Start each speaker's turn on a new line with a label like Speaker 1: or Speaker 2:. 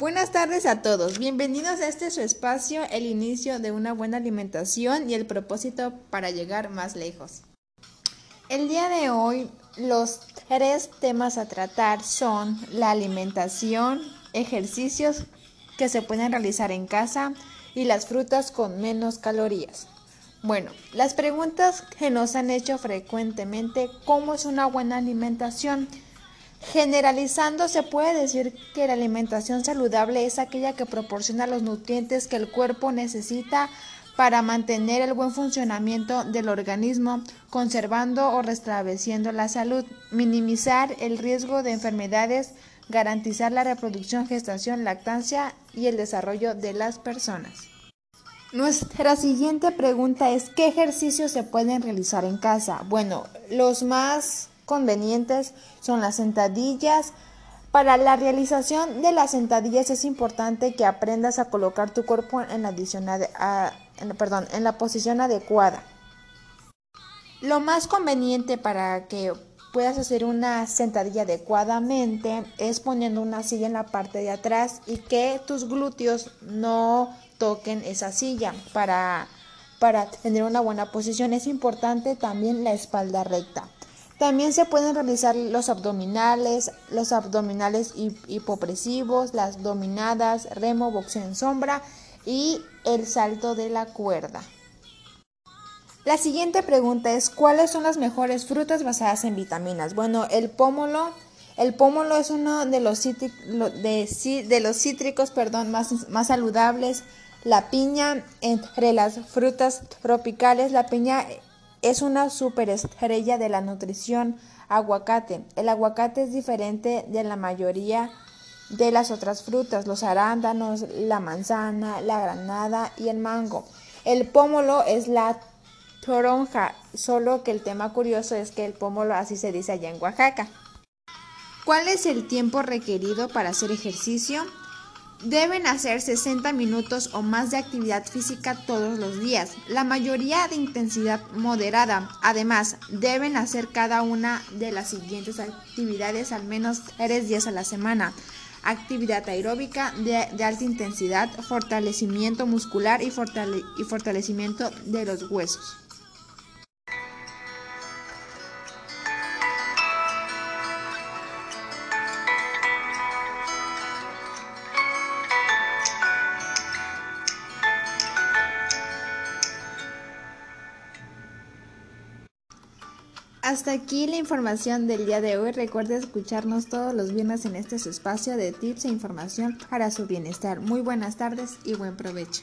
Speaker 1: Buenas tardes a todos, bienvenidos a este su espacio, el inicio de una buena alimentación y el propósito para llegar más lejos. El día de hoy los tres temas a tratar son la alimentación, ejercicios que se pueden realizar en casa y las frutas con menos calorías. Bueno, las preguntas que nos han hecho frecuentemente, ¿cómo es una buena alimentación? Generalizando, se puede decir que la alimentación saludable es aquella que proporciona los nutrientes que el cuerpo necesita para mantener el buen funcionamiento del organismo, conservando o restableciendo la salud, minimizar el riesgo de enfermedades, garantizar la reproducción, gestación, lactancia y el desarrollo de las personas. Nuestra siguiente pregunta es ¿qué ejercicios se pueden realizar en casa? Bueno, los más convenientes son las sentadillas. Para la realización de las sentadillas es importante que aprendas a colocar tu cuerpo en la, en la posición adecuada. Lo más conveniente para que puedas hacer una sentadilla adecuadamente es poniendo una silla en la parte de atrás y que tus glúteos no toquen esa silla para tener una buena posición. Es importante también la espalda recta. También se pueden realizar los abdominales, los abdominales hipopresivos, las dominadas, remo, boxeo en sombra y el salto de la cuerda. La siguiente pregunta es ¿cuáles son las mejores frutas basadas en vitaminas? Bueno, el pómolo, el pómolo es uno de los, de, los cítricos perdón, más, más saludables. La piña, entre las frutas tropicales, la piña es una superestrella de la nutrición aguacate. El aguacate es diferente de la mayoría de las otras frutas, los arándanos, la manzana, la granada y el mango. El pómolo es la toronja, solo que el tema curioso es que el pómolo así se dice allá en Oaxaca. ¿Cuál es el tiempo requerido para hacer ejercicio? Deben hacer 60 minutos o más de actividad física todos los días, la mayoría de intensidad moderada. Además, deben hacer cada una de las siguientes actividades al menos tres días a la semana. Actividad aeróbica de, alta intensidad, fortalecimiento muscular y fortalecimiento de los huesos. Hasta aquí la información del día de hoy. Recuerde escucharnos todos los viernes en este espacio de tips e información para su bienestar. Muy buenas tardes y buen provecho.